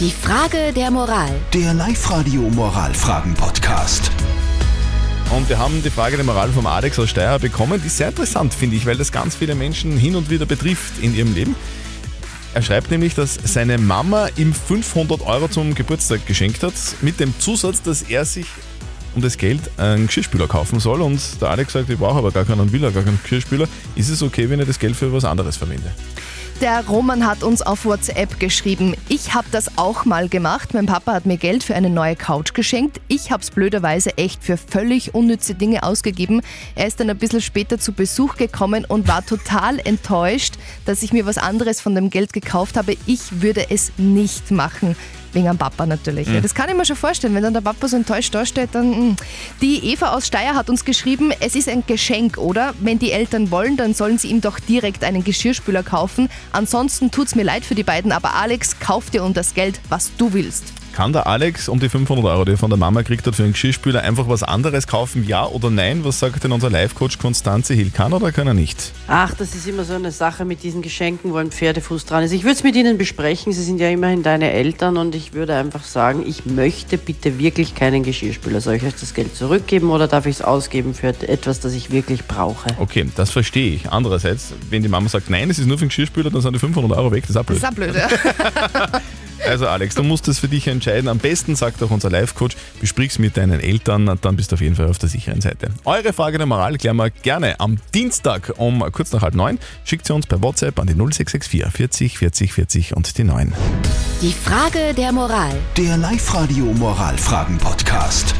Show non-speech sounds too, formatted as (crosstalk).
Die Frage der Moral. Der Live-Radio Moralfragen-Podcast. Und wir haben die Frage der Moral vom Alex aus Steyr bekommen. Die ist sehr interessant, finde ich, weil das ganz viele Menschen hin und wieder betrifft in ihrem Leben. Er schreibt nämlich, dass seine Mama ihm 500 Euro zum Geburtstag geschenkt hat, mit dem Zusatz, dass er sich um das Geld einen Geschirrspüler kaufen soll. Und der Alex sagt, ich brauche aber gar keinen, will er gar keinen Geschirrspüler. Ist es okay, wenn ich das Geld für was anderes verwende? Der Roman hat uns auf WhatsApp geschrieben, ich habe das auch mal gemacht. Mein Papa hat mir Geld für eine neue Couch geschenkt. Ich habe es blöderweise echt für völlig unnütze Dinge ausgegeben. Er ist dann ein bisschen später zu Besuch gekommen und war total enttäuscht, dass ich mir was anderes von dem Geld gekauft habe. Ich würde es nicht machen. Wegen am Papa natürlich. Ja, das kann ich mir schon vorstellen. Wenn dann der Papa so enttäuscht dasteht, dann. mm. Die Eva aus Steyr hat uns geschrieben, es ist ein Geschenk, oder? Wenn die Eltern wollen, dann sollen sie ihm doch direkt einen Geschirrspüler kaufen. Ansonsten tut's mir leid für die beiden, aber Alex, kauf dir um das Geld, was du willst. Kann der Alex um die 500 Euro, die er von der Mama kriegt hat, für einen Geschirrspüler einfach was anderes kaufen? Ja oder nein? Was sagt denn unser Live-Coach Konstanze Hill? Kann oder kann er nicht? Ach, das ist immer so eine Sache mit diesen Geschenken, wo ein Pferdefuß dran ist. Ich würde es mit Ihnen besprechen. Sie sind ja immerhin deine Eltern und ich würde einfach sagen, ich möchte bitte wirklich keinen Geschirrspüler. Soll ich euch das Geld zurückgeben oder darf ich es ausgeben für etwas, das ich wirklich brauche? Okay, das verstehe ich. Andererseits, wenn die Mama sagt, nein, es ist nur für einen Geschirrspüler, dann sind die 500 Euro weg. Das ist auch blöd. Das ist auch blöd, ja. (laughs) Also Alex, du musst das für dich entscheiden. Am besten, sagt auch unser Live-Coach, besprich's mit deinen Eltern, dann bist du auf jeden Fall auf der sicheren Seite. Eure Frage der Moral klären wir gerne am Dienstag um kurz nach halb neun. Schickt sie uns per WhatsApp an die 0664 40 40 40 und die 9. Die Frage der Moral. Der Live-Radio Moralfragen-Podcast.